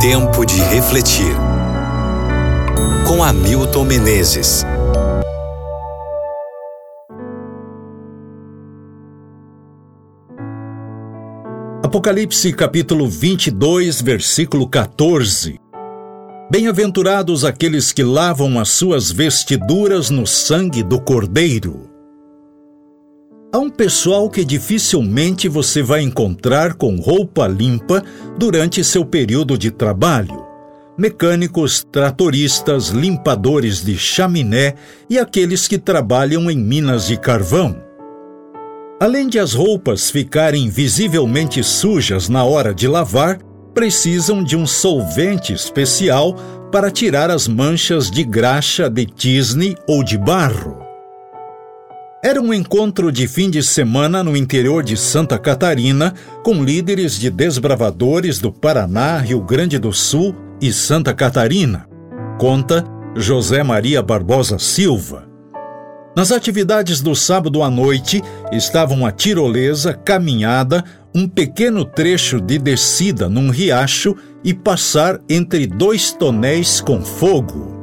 Tempo de refletir. Com Hamilton Menezes. Apocalipse capítulo 22, versículo 14. Bem-aventurados aqueles que lavam as suas vestiduras no sangue do Cordeiro. Há um pessoal que dificilmente você vai encontrar com roupa limpa durante seu período de trabalho. Mecânicos, tratoristas, limpadores de chaminé e aqueles que trabalham em minas de carvão. Além de as roupas ficarem visivelmente sujas na hora de lavar, precisam de um solvente especial para tirar as manchas de graxa de tisne ou de barro. Era um encontro de fim de semana no interior de Santa Catarina com líderes de desbravadores do Paraná, Rio Grande do Sul e Santa Catarina. Conta José Maria Barbosa Silva. Nas atividades do sábado à noite estavam a tirolesa, caminhada, um pequeno trecho de descida num riacho e passar entre dois tonéis com fogo.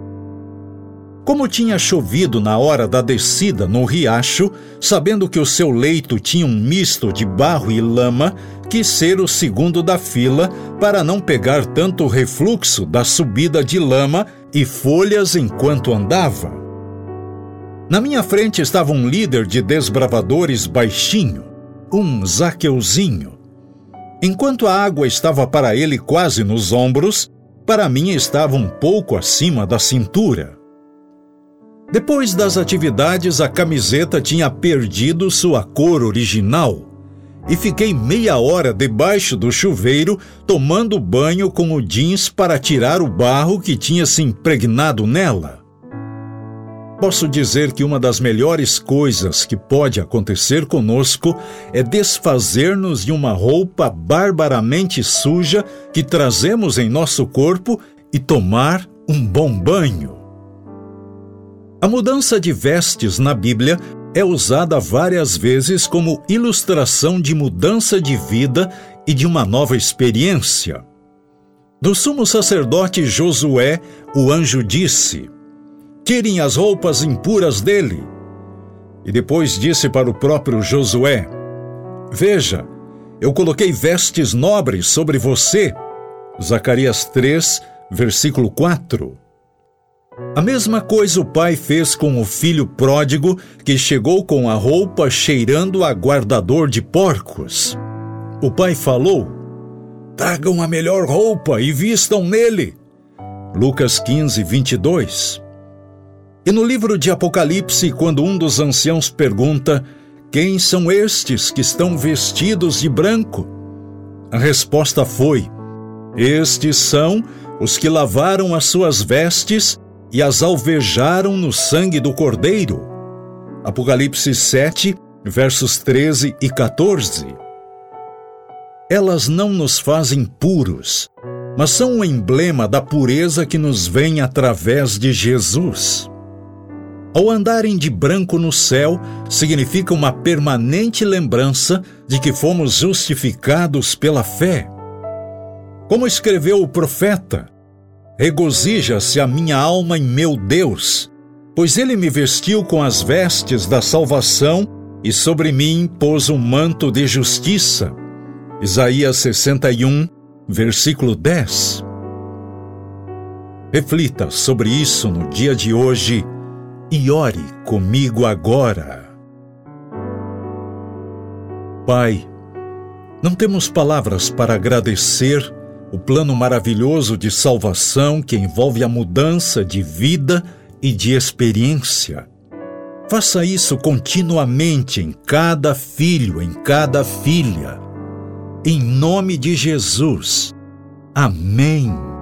Como tinha chovido na hora da descida no riacho, sabendo que o seu leito tinha um misto de barro e lama, quis ser o segundo da fila para não pegar tanto refluxo da subida de lama e folhas enquanto andava. Na minha frente estava um líder de desbravadores baixinho, um Zaqueuzinho. Enquanto a água estava para ele quase nos ombros, para mim estava um pouco acima da cintura. Depois das atividades, a camiseta tinha perdido sua cor original e fiquei meia hora debaixo do chuveiro tomando banho com o jeans para tirar o barro que tinha se impregnado nela. Posso dizer que uma das melhores coisas que pode acontecer conosco é desfazer-nos de uma roupa barbaramente suja que trazemos em nosso corpo e tomar um bom banho. A mudança de vestes na Bíblia é usada várias vezes como ilustração de mudança de vida e de uma nova experiência. Do sumo sacerdote Josué, o anjo disse: Tirem as roupas impuras dele. E depois disse para o próprio Josué: Veja, eu coloquei vestes nobres sobre você. Zacarias 3, versículo 4. A mesma coisa o pai fez com o filho pródigo que chegou com a roupa cheirando a guardador de porcos. O pai falou: Tragam a melhor roupa e vistam nele. Lucas 15, 22. E no livro de Apocalipse, quando um dos anciãos pergunta: Quem são estes que estão vestidos de branco? A resposta foi: Estes são os que lavaram as suas vestes e as alvejaram no sangue do Cordeiro. Apocalipse 7, versos 13 e 14. Elas não nos fazem puros, mas são um emblema da pureza que nos vem através de Jesus. Ao andarem de branco no céu, significa uma permanente lembrança de que fomos justificados pela fé. Como escreveu o profeta, regozija-se a minha alma em meu Deus, pois ele me vestiu com as vestes da salvação e sobre mim pôs um manto de justiça. Isaías 61, versículo 10. Reflita sobre isso no dia de hoje e ore comigo agora. Pai, não temos palavras para agradecer o plano maravilhoso de salvação que envolve a mudança de vida e de experiência. Faça isso continuamente em cada filho, em cada filha. Em nome de Jesus. Amém.